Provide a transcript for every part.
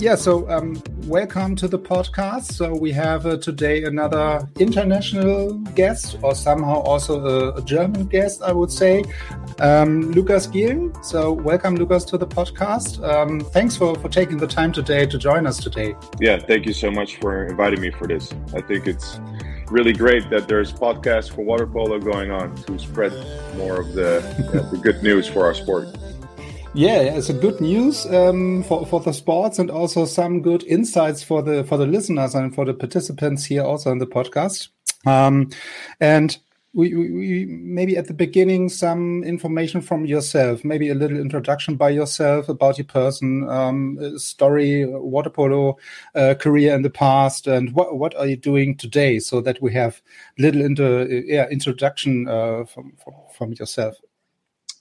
Yeah, so um, welcome to the podcast. So we have uh, today another international guest, or somehow also a, a German guest, I would say, um, Lukas Gielen. So welcome, Lucas, to the podcast. Um, thanks for, for taking the time today to join us today. Yeah, thank you so much for inviting me for this. I think it's really great that there's podcasts for water polo going on to spread more of the, the good news for our sport. Yeah, it's a good news um, for for the sports and also some good insights for the for the listeners and for the participants here also in the podcast. Um, and we, we, we, maybe at the beginning some information from yourself, maybe a little introduction by yourself about your person, um, story, water polo uh, career in the past, and what what are you doing today, so that we have little into yeah introduction uh, from, from from yourself.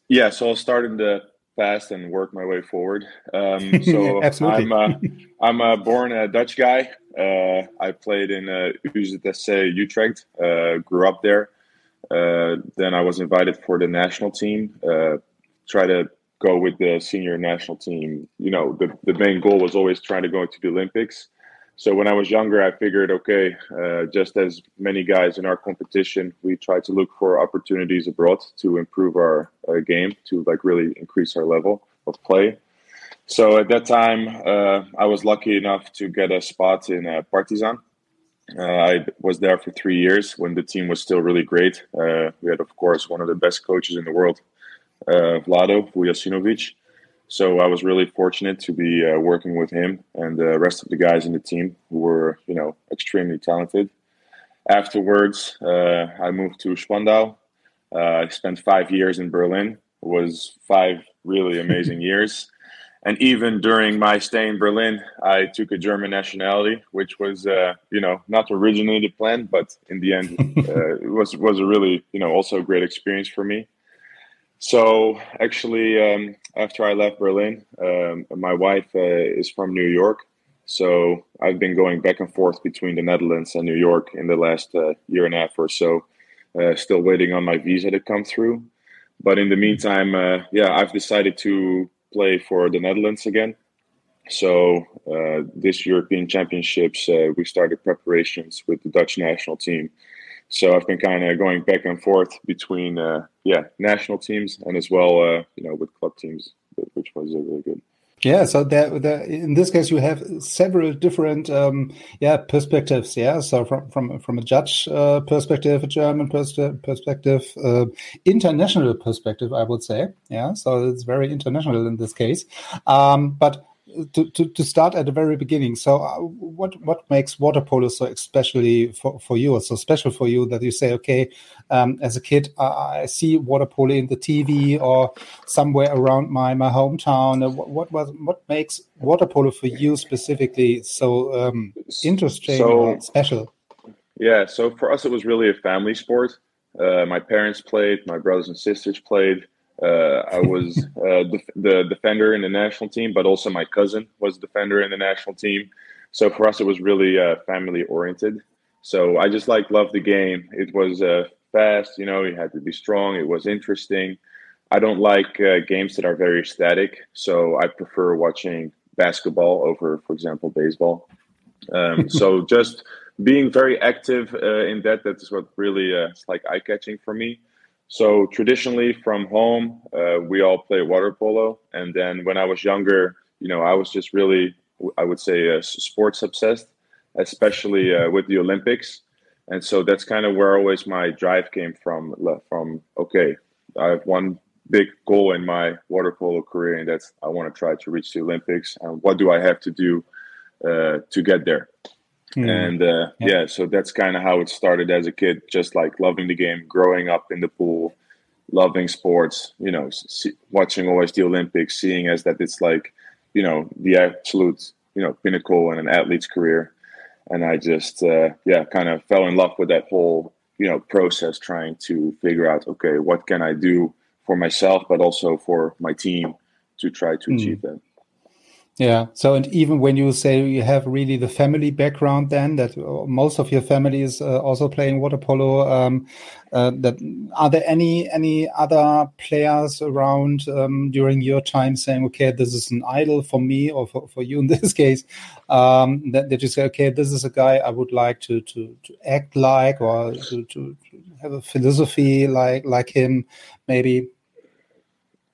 Yeah, so I'll start in the fast and work my way forward. Um, so I'm uh, I'm a born a Dutch guy. Uh, I played in uh, UZSC Utrecht. Uh, grew up there. Uh, then I was invited for the national team. Uh, try to go with the senior national team. You know, the the main goal was always trying to go to the Olympics. So when I was younger, I figured, okay, uh, just as many guys in our competition, we try to look for opportunities abroad to improve our uh, game, to like really increase our level of play. So at that time, uh, I was lucky enough to get a spot in uh, Partizan. Uh, I was there for three years when the team was still really great. Uh, we had, of course, one of the best coaches in the world, Vlado Vujasinovic. So I was really fortunate to be uh, working with him and the rest of the guys in the team who were, you know, extremely talented. Afterwards, uh, I moved to Spandau. Uh, I spent five years in Berlin. It was five really amazing years. And even during my stay in Berlin, I took a German nationality, which was, uh, you know, not originally the plan, but in the end, uh, it was was a really, you know, also a great experience for me. So actually, um, after I left Berlin, um, my wife uh, is from New York. So I've been going back and forth between the Netherlands and New York in the last uh, year and a half or so. Uh, still waiting on my visa to come through. But in the meantime, uh, yeah, I've decided to play for the Netherlands again. So uh, this European Championships, uh, we started preparations with the Dutch national team so I've been kind of going back and forth between uh, yeah national teams and as well uh, you know with club teams, which was really good. Yeah, so there, there, in this case, you have several different, um, yeah, perspectives. Yeah, so from from from a Dutch uh, perspective, a German pers perspective, uh, international perspective, I would say. Yeah, so it's very international in this case. Um, but to, to, to start at the very beginning. So, uh, what what makes water polo so especially for, for you, or so special for you that you say, okay, um, as a kid, I see water polo in the TV or somewhere around my my hometown. Uh, what what was what makes water polo for you specifically so um, interesting so, special? Yeah, so for us, it was really a family sport. Uh, my parents played, my brothers and sisters played. Uh, I was uh, def- the defender in the national team, but also my cousin was defender in the national team. So for us, it was really uh, family oriented. So I just like loved the game. It was uh, fast, you know. You had to be strong. It was interesting. I don't like uh, games that are very static, so I prefer watching basketball over, for example, baseball. Um, so just being very active uh, in that that is what really is like eye catching for me. So traditionally, from home, uh, we all play water polo, and then when I was younger, you know, I was just really, I would say, uh, sports obsessed, especially uh, with the Olympics, and so that's kind of where always my drive came from. From okay, I have one big goal in my water polo career, and that's I want to try to reach the Olympics, and what do I have to do uh, to get there? Mm. And uh, yeah. yeah, so that's kind of how it started as a kid, just like loving the game, growing up in the pool, loving sports, you know, see, watching always the Olympics, seeing as that it's like, you know, the absolute, you know, pinnacle in an athlete's career. And I just, uh, yeah, kind of fell in love with that whole, you know, process, trying to figure out, okay, what can I do for myself, but also for my team to try to mm. achieve that. Yeah. So, and even when you say you have really the family background, then that uh, most of your family is uh, also playing water polo. Um, uh, that are there any any other players around um, during your time saying, okay, this is an idol for me or for, for you in this case? Um, that, that you say, okay, this is a guy I would like to to, to act like or to, to have a philosophy like like him, maybe.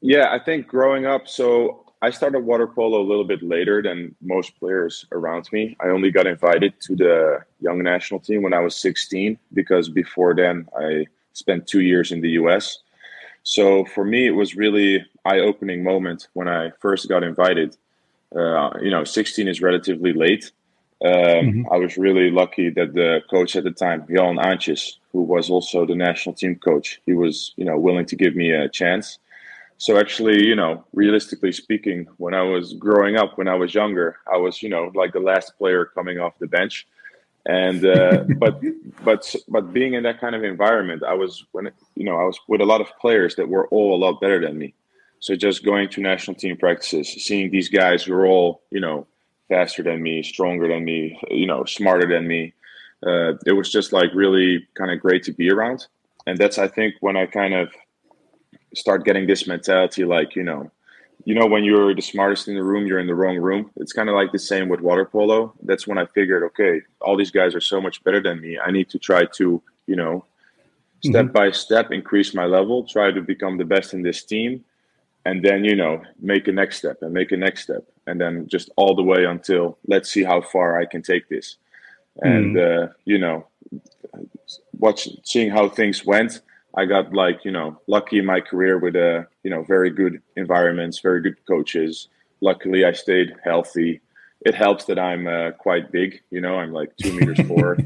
Yeah, I think growing up, so I started water polo a little bit later than most players around me. I only got invited to the young national team when I was 16 because before then I spent two years in the US. So for me, it was really eye-opening moment when I first got invited. Uh, you know, 16 is relatively late. Um, mm-hmm. I was really lucky that the coach at the time, Jan Antjes, who was also the national team coach, he was you know willing to give me a chance. So actually, you know, realistically speaking, when I was growing up, when I was younger, I was, you know, like the last player coming off the bench. And uh, but but but being in that kind of environment, I was when you know I was with a lot of players that were all a lot better than me. So just going to national team practices, seeing these guys who are all you know faster than me, stronger than me, you know, smarter than me. Uh, it was just like really kind of great to be around. And that's I think when I kind of start getting this mentality like you know you know when you're the smartest in the room you're in the wrong room it's kind of like the same with water polo that's when i figured okay all these guys are so much better than me i need to try to you know step mm-hmm. by step increase my level try to become the best in this team and then you know make a next step and make a next step and then just all the way until let's see how far i can take this and mm-hmm. uh, you know watching seeing how things went I got like you know lucky in my career with a uh, you know very good environments, very good coaches. Luckily, I stayed healthy. It helps that I'm uh, quite big. You know, I'm like two meters four,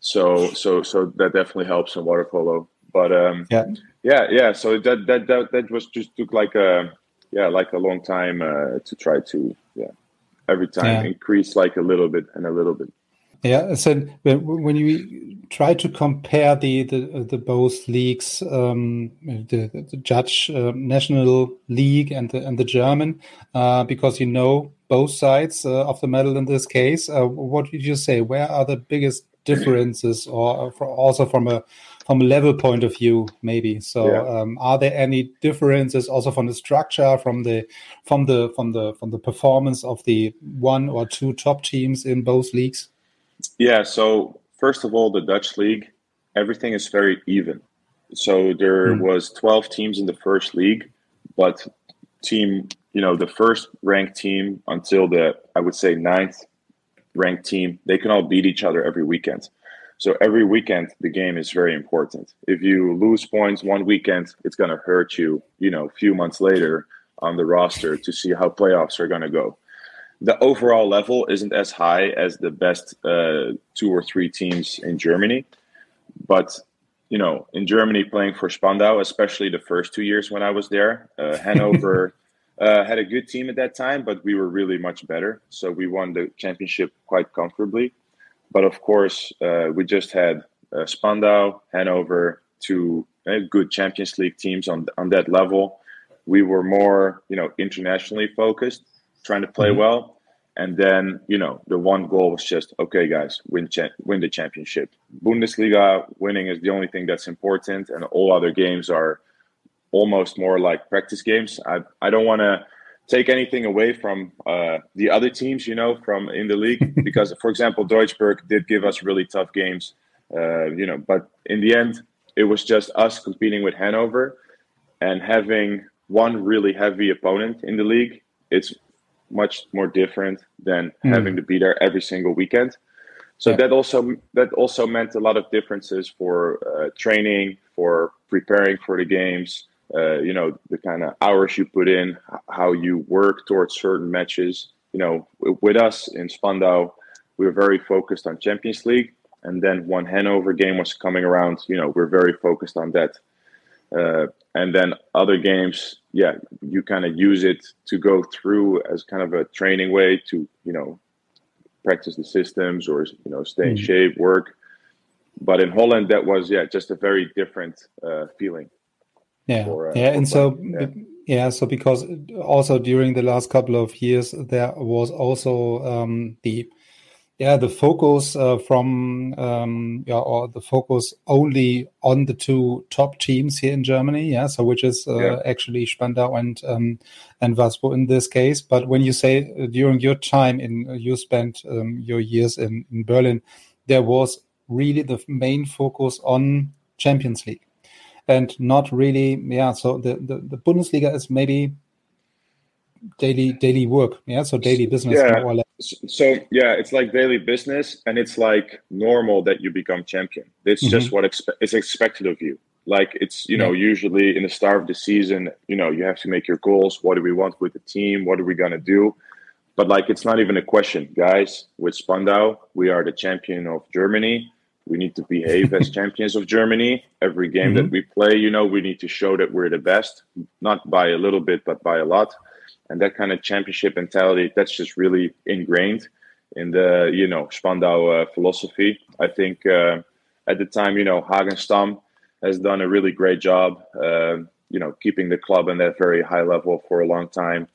so so so that definitely helps in water polo. But um, yeah, yeah, yeah. So that that that that was just took like a yeah like a long time uh, to try to yeah every time yeah. increase like a little bit and a little bit. Yeah, so when you try to compare the the, the both leagues, um, the, the Dutch uh, National League and the and the German, uh, because you know both sides uh, of the medal in this case. Uh, what did you say? Where are the biggest differences, or also from a from a level point of view, maybe? So, yeah. um, are there any differences also from the structure, from the from the from the from the performance of the one or two top teams in both leagues? Yeah. So first of all, the Dutch league, everything is very even. So there mm. was 12 teams in the first league, but team, you know, the first ranked team until the I would say ninth ranked team, they can all beat each other every weekend. So every weekend the game is very important. If you lose points one weekend, it's going to hurt you, you know, a few months later on the roster to see how playoffs are going to go the overall level isn't as high as the best uh, two or three teams in Germany. But you know, in Germany, playing for Spandau, especially the first two years when I was there, uh, Hanover uh, had a good team at that time, but we were really much better. So we won the championship quite comfortably. But of course, uh, we just had uh, Spandau, Hanover, two uh, good Champions League teams on on that level. We were more, you know, internationally focused trying to play mm-hmm. well. And then, you know, the one goal was just, okay, guys, win cha- win the championship. Bundesliga winning is the only thing that's important, and all other games are almost more like practice games. I, I don't want to take anything away from uh, the other teams, you know, from in the league, because, for example, Duisburg did give us really tough games, uh, you know, but in the end, it was just us competing with Hanover and having one really heavy opponent in the league. It's much more different than mm. having to be there every single weekend. So yeah. that also that also meant a lot of differences for uh, training, for preparing for the games. Uh, you know the kind of hours you put in, how you work towards certain matches. You know, with us in Spandau, we were very focused on Champions League. And then one Hanover game was coming around, you know, we're very focused on that. Uh, and then other games, yeah, you kind of use it to go through as kind of a training way to, you know, practice the systems or you know stay in mm-hmm. shape, work. But in Holland, that was yeah, just a very different uh, feeling. Yeah, for, uh, yeah, and so yeah. yeah. so because also during the last couple of years, there was also um, the yeah the focus uh, from um, yeah or the focus only on the two top teams here in Germany yeah so which is uh, yeah. actually Spandau and um, and Waspo in this case but when you say uh, during your time in uh, you spent um, your years in, in Berlin there was really the main focus on Champions League and not really yeah so the, the, the Bundesliga is maybe daily daily work yeah? So daily business yeah. so yeah it's like daily business and it's like normal that you become champion. It's mm-hmm. just what expe- is expected of you. Like it's you know yeah. usually in the start of the season you know you have to make your goals. What do we want with the team? What are we going to do? But like it's not even a question. Guys with spandau we are the champion of germany. We need to behave as champions of germany. Every game mm-hmm. that we play you know we need to show that we're the best not by a little bit but by a lot and that kind of championship mentality that's just really ingrained in the you know Spandau uh, philosophy. I think uh, at the time you know Hagen Stamm has done a really great job. Uh, you know keeping the club on that very high level for a long time.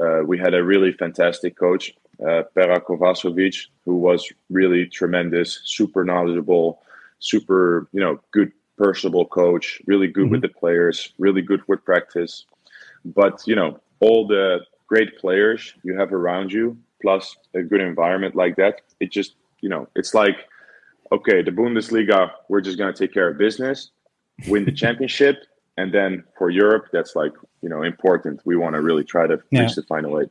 Uh, we had a really fantastic coach, uh, Pera Kovacevic, who was really tremendous, super knowledgeable, super you know good personable coach, really good mm-hmm. with the players, really good with practice. But you know all the great players you have around you, plus a good environment like that, it just, you know, it's like, okay, the Bundesliga, we're just going to take care of business, win the championship. And then for Europe, that's like, you know, important. We want to really try to yeah. reach the final eight.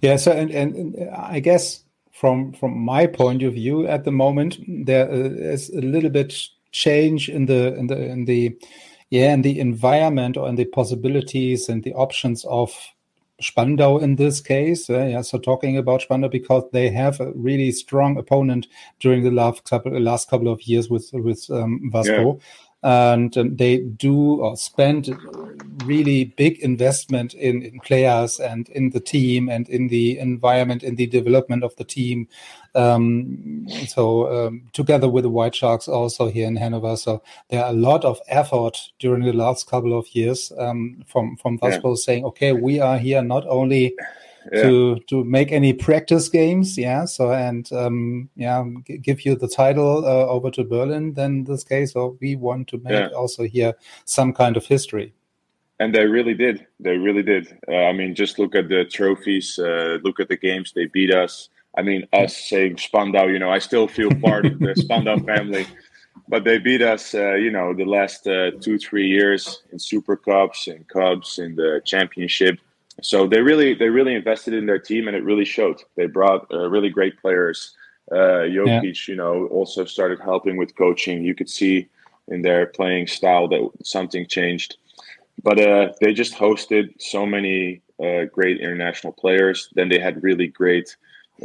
Yeah. So, and, and I guess from from my point of view at the moment, there is a little bit change in the in the in the yeah, and the environment or in the possibilities and the options of Spandau in this case. Uh, yeah, so talking about Spandau because they have a really strong opponent during the last couple last couple of years with with um, Waspo. Yeah and um, they do or spend really big investment in, in players and in the team and in the environment in the development of the team um, so um, together with the white sharks also here in hanover so there are a lot of effort during the last couple of years um, from from Waspo yeah. saying okay we are here not only yeah. to to make any practice games. Yeah. So and um, yeah, give you the title uh, over to Berlin. Then this case, or we want to make yeah. also here some kind of history. And they really did. They really did. Uh, I mean, just look at the trophies. Uh, look at the games they beat us. I mean, us saying Spandau. You know, I still feel part of the Spandau family but they beat us, uh, you know, the last uh, two, three years in Super Cups and Cubs in the championship so they really they really invested in their team and it really showed. They brought uh, really great players. Uh, Jokic, yeah. you know, also started helping with coaching. You could see in their playing style that something changed. But uh, they just hosted so many uh, great international players. Then they had really great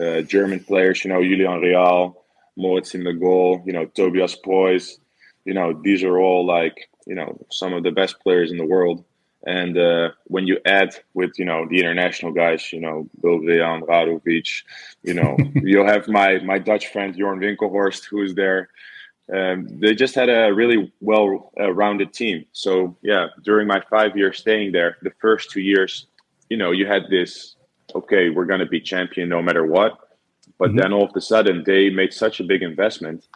uh, German players. You know, Julian Real, Moritz in the goal. You know, Tobias Preuss. You know, these are all like you know some of the best players in the world. And uh, when you add with you know the international guys, you know Bilvean, Radovic, you know you'll have my my Dutch friend Jorn Winkelhuis who is there. Um, they just had a really well rounded team. So yeah, during my five years staying there, the first two years, you know, you had this okay, we're going to be champion no matter what. But mm-hmm. then all of a sudden, they made such a big investment.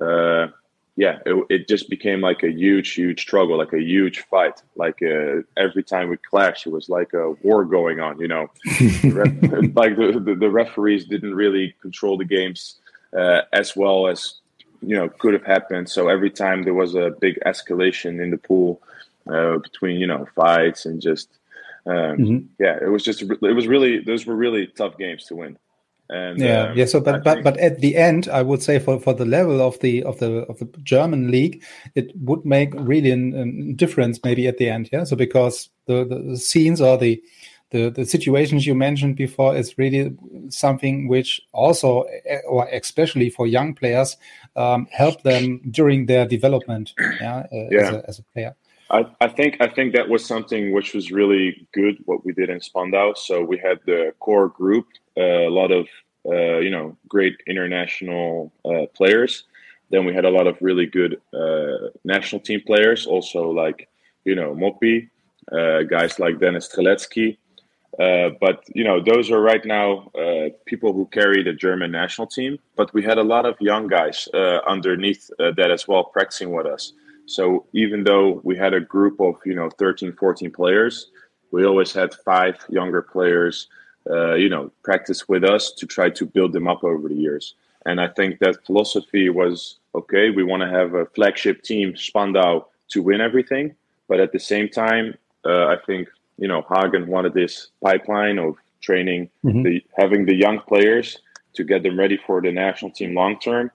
Uh, yeah, it, it, just became like a huge, huge struggle, like a huge fight. Like uh, every time we clashed, it was like a war going on. You know, like the, the, the, referees didn't really control the games uh, as well as you know could have happened. So every time there was a big escalation in the pool uh, between you know fights and just um, mm-hmm. yeah, it was just it was really those were really tough games to win. And yeah, um, yeah. So, but but but at the end, I would say for for the level of the of the of the German league, it would make really a difference maybe at the end. Yeah. So because the the scenes or the the the situations you mentioned before is really something which also, or especially for young players, um, help them during their development. Yeah, uh, yeah. As, a, as a player. I, I, think I think that was something which was really good what we did in Spandau. So we had the core group, uh, a lot of uh, you know great international uh, players. Then we had a lot of really good uh, national team players, also like you know Mopi, uh, guys like Denis Strelezkij. Uh, but you know those are right now people who carry the German national team. But we had a lot of young guys underneath that as well practicing with us. So even though we had a group of, you know, 13, 14 players, we always had five younger players, uh, you know, practice with us to try to build them up over the years. And I think that philosophy was okay, we want to have a flagship team, Spandau, to win everything. But at the same time, uh, I think, you know, Hagen wanted this pipeline of training, mm-hmm. the, having the young players to get them ready for the national team long term,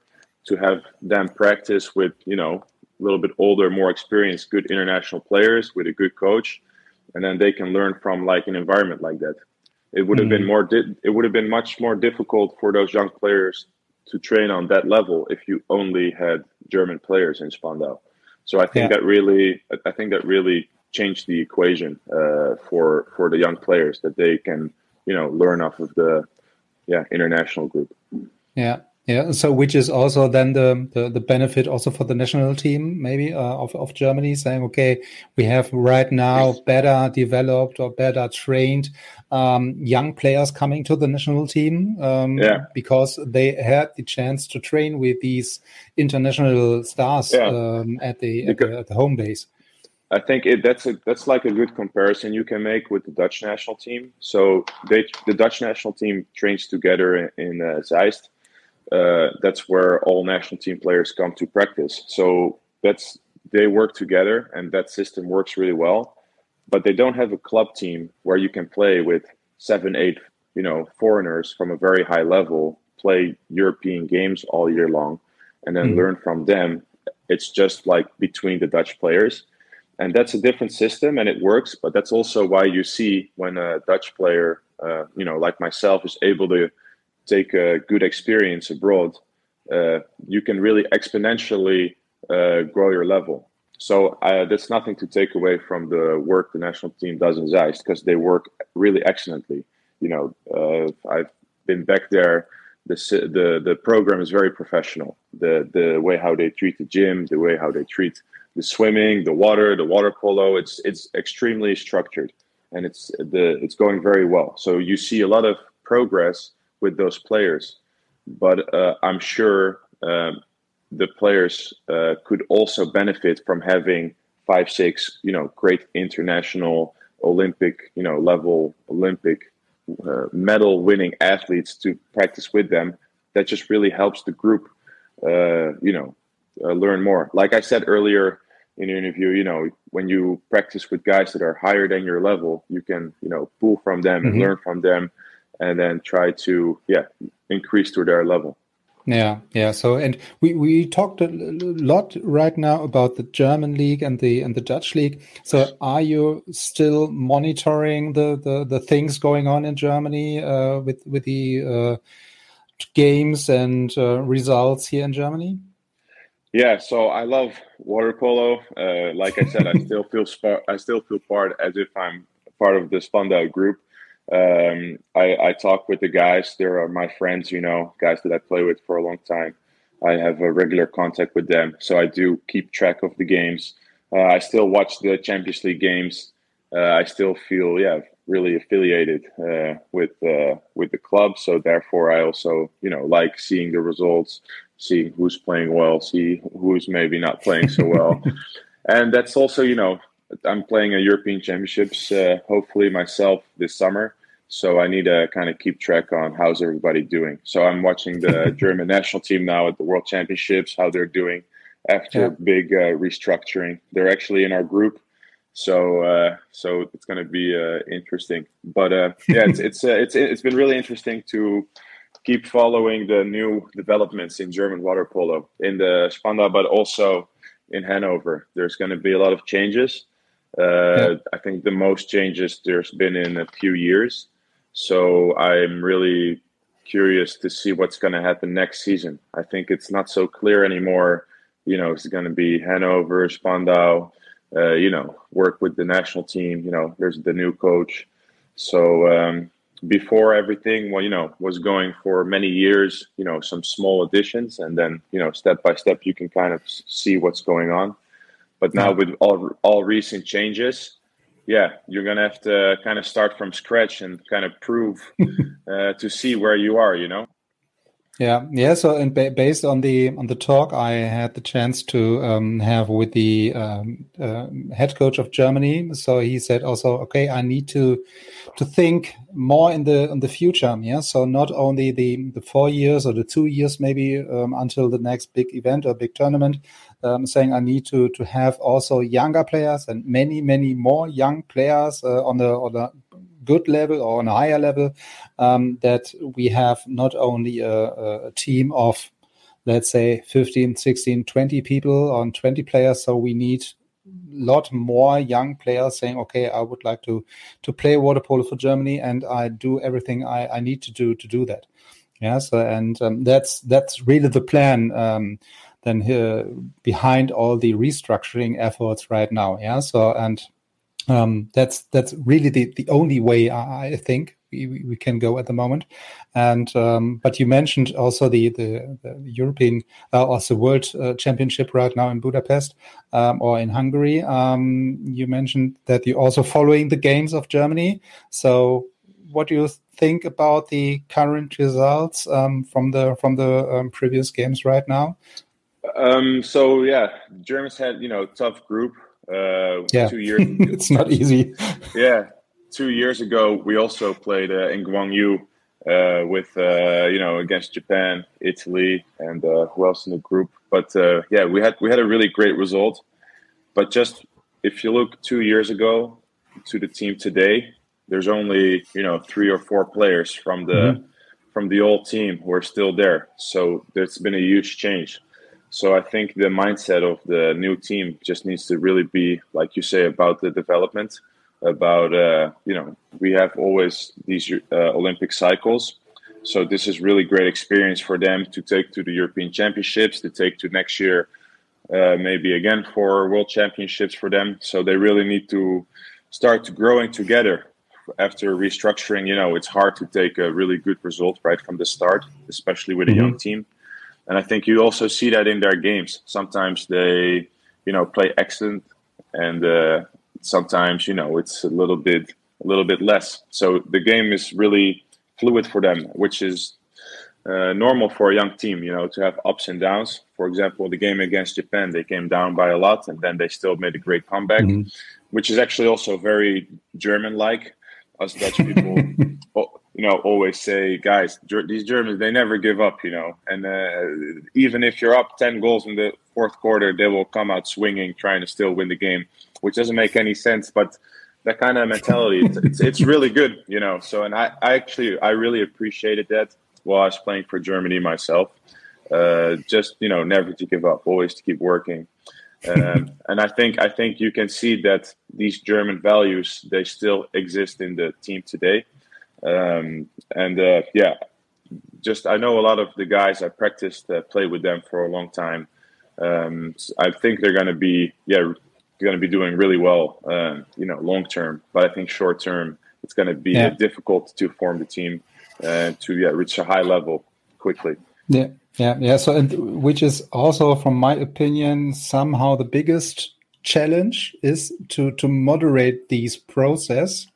to have them practice with, you know, a little bit older, more experienced, good international players with a good coach, and then they can learn from like an environment like that. It would have mm-hmm. been more. Di- it would have been much more difficult for those young players to train on that level if you only had German players in Spandau. So I think yeah. that really, I think that really changed the equation uh, for for the young players that they can, you know, learn off of the, yeah, international group. Yeah, yeah, so which is also then the, the, the benefit also for the national team, maybe uh, of of Germany, saying, okay, we have right now better developed or better trained um, young players coming to the national team, um, yeah. because they had the chance to train with these international stars yeah. um, at the at the, at the home base. I think it, that's a that's like a good comparison you can make with the Dutch national team. So they the Dutch national team trains together in, in uh, Zeist uh, that's where all national team players come to practice. So that's they work together, and that system works really well. But they don't have a club team where you can play with seven, eight, you know, foreigners from a very high level, play European games all year long, and then mm. learn from them. It's just like between the Dutch players. And that's a different system and it works. But that's also why you see when a Dutch player, uh, you know, like myself, is able to take a good experience abroad, uh, you can really exponentially uh, grow your level. So uh, that's nothing to take away from the work the national team does in Zeist because they work really excellently. You know, uh, I've been back there. The, the the program is very professional. The the way how they treat the gym, the way how they treat the swimming, the water, the water polo. It's it's extremely structured, and it's the it's going very well. So you see a lot of progress with those players. But uh, I'm sure um, the players uh, could also benefit from having five, six, you know, great international Olympic, you know, level Olympic uh, medal winning athletes to practice with them. That just really helps the group, uh, you know, uh, learn more. Like I said earlier in the interview, you know, when you practice with guys that are higher than your level, you can, you know, pull from them mm-hmm. and learn from them and then try to yeah increase to their level. Yeah yeah. So and we we talked a lot right now about the german league and the and the dutch league. So are you still monitoring the the, the things going on in germany uh, with with the uh, games and uh, results here in germany yeah so i love water polo uh, like i said i still feel i still feel part as if i'm part of the spandau group um, I, I talk with the guys. There are my friends, you know, guys that I play with for a long time. I have a regular contact with them, so I do keep track of the games. Uh, I still watch the Champions League games. Uh, I still feel, yeah, really affiliated uh, with uh, with the club. So therefore, I also, you know, like seeing the results, see who's playing well, see who's maybe not playing so well, and that's also, you know, I'm playing a European Championships, uh, hopefully myself this summer. So I need to kind of keep track on how's everybody doing. So I'm watching the German national team now at the World Championships, how they're doing after yeah. big uh, restructuring. They're actually in our group, so uh, so it's going to be uh, interesting. But uh, yeah, it's it's uh, it's it's been really interesting to keep following the new developments in German water polo in the Spandau, but also in Hanover. There's going to be a lot of changes Uh, yeah. I think the most changes there's been in a few years. So I'm really curious to see what's going to happen next season. I think it's not so clear anymore. You know, it's going to be Hanover, Spandau, uh, you know, work with the national team. You know, there's the new coach. So um, before everything, well, you know, was going for many years, you know, some small additions, and then you know, step by step, you can kind of see what's going on. But now with all all recent changes, yeah, you're gonna have to kind of start from scratch and kind of prove uh, to see where you are. You know. Yeah, yeah. So, and ba based on the on the talk I had the chance to um, have with the um, uh, head coach of Germany, so he said also, okay, I need to to think more in the in the future. Yeah, so not only the the four years or the two years maybe um, until the next big event or big tournament. Um, saying I need to to have also younger players and many many more young players uh, on the on the good level or on a higher level, um, that we have not only a, a, team of, let's say, 15, 16, 20 people on 20 players. So we need a lot more young players saying, okay, I would like to, to play water polo for Germany and I do everything I, I need to do to do that. Yeah. So, and um, that's, that's really the plan. Um, then here behind all the restructuring efforts right now. Yeah. So, and um, that's that's really the, the only way I, I think we, we can go at the moment. And um, but you mentioned also the the, the European uh, also World uh, Championship right now in Budapest um, or in Hungary. Um, you mentioned that you're also following the games of Germany. So what do you think about the current results um, from the from the um, previous games right now? Um, so yeah, Germans had you know tough group. Uh, yeah. two years. it's not easy. yeah, two years ago we also played uh, in Gwangju uh, with uh, you know against Japan, Italy, and uh, who else in the group. But uh, yeah, we had we had a really great result. But just if you look two years ago to the team today, there's only you know three or four players from the mm-hmm. from the old team who are still there. So there's been a huge change. So I think the mindset of the new team just needs to really be, like you say, about the development. About uh, you know, we have always these uh, Olympic cycles, so this is really great experience for them to take to the European Championships, to take to next year, uh, maybe again for World Championships for them. So they really need to start growing together. After restructuring, you know, it's hard to take a really good result right from the start, especially with a mm-hmm. young team and I think you also see that in their games. Sometimes they, you know, play excellent, and uh, sometimes you know it's a little bit a little bit less. So the game is really fluid for them, which is uh, normal for a young team. You know, to have ups and downs. For example, the game against Japan, they came down by a lot, and then they still made a great comeback, mm-hmm. which is actually also very German-like. Us Dutch people you know, always say, guys, these Germans, they never give up, you know. And uh, even if you're up 10 goals in the fourth quarter, they will come out swinging, trying to still win the game, which doesn't make any sense. But that kind of mentality, it's, it's, it's, really good, you know. So, and I, I actually, I really appreciated that while I was playing for Germany myself. Uh, just, you know, never to give up, always to keep working. Um, and I think I think you can see that these German values they still exist in the team today. Um, and uh, yeah, just I know a lot of the guys I practiced uh, played with them for a long time. Um, so I think they're going to be yeah going to be doing really well, uh, you know, long term. But I think short term, it's going to be yeah. difficult to form the team uh, to yeah reach a high level quickly. Yeah, yeah, yeah. So, and which is also, from my opinion, somehow the biggest challenge is to to moderate these process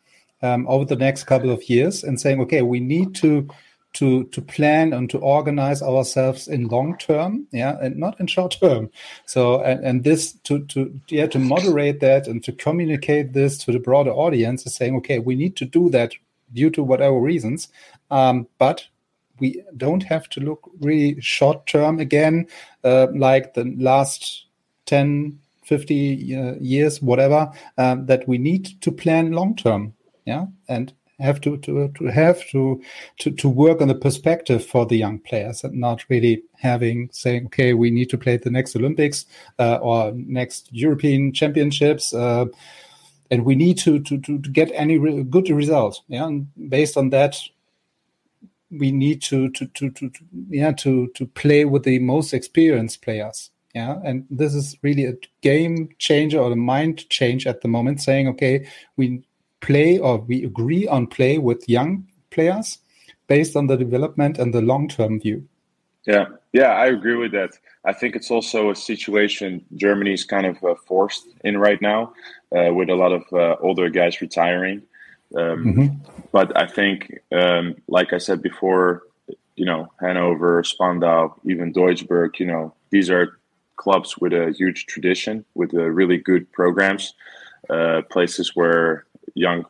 um, over the next couple of years and saying, okay, we need to to to plan and to organize ourselves in long term, yeah, and not in short term. So and, and this to to yeah to moderate that and to communicate this to the broader audience is saying, okay, we need to do that due to whatever reasons, um, but we don't have to look really short term again, uh, like the last 10, 50 uh, years, whatever, um, that we need to plan long term yeah and have to to to have to to to work on the perspective for the young players and not really having saying okay we need to play the next olympics uh, or next european championships uh, and we need to to to, get any re good result. Yeah, and based on that, we need to to, to to to yeah to to play with the most experienced players. Yeah, and this is really a game changer or a mind change at the moment. Saying, okay, we play or we agree on play with young players based on the development and the long term view. Yeah, yeah, I agree with that. I think it's also a situation germany is kind of uh, forced in right now, uh, with a lot of uh, older guys retiring. Um, mm-hmm. But I think, um, like I said before, you know, Hanover, Spandau, even Duisburg, you know, these are clubs with a huge tradition, with uh, really good programs, uh, places where young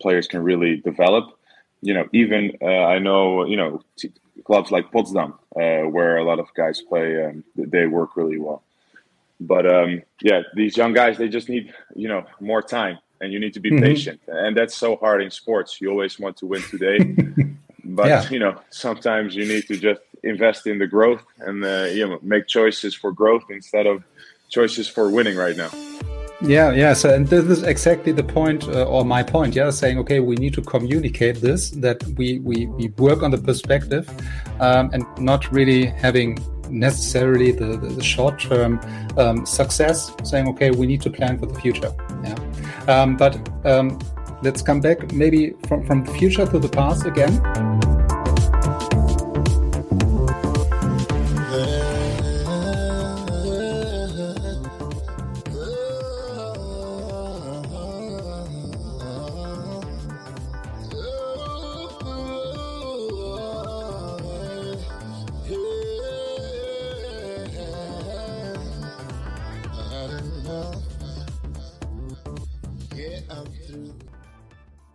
players can really develop. You know, even uh, I know, you know, t- clubs like Potsdam, uh, where a lot of guys play, and they work really well. But um, yeah, these young guys, they just need, you know, more time and you need to be mm-hmm. patient. And that's so hard in sports. You always want to win today. but, yeah. you know, sometimes you need to just invest in the growth and, uh, you know, make choices for growth instead of choices for winning right now. Yeah, yeah. So, and this is exactly the point, uh, or my point. Yeah, saying okay, we need to communicate this that we we, we work on the perspective, um, and not really having necessarily the, the, the short term um, success. Saying okay, we need to plan for the future. Yeah, um, but um, let's come back maybe from from the future to the past again.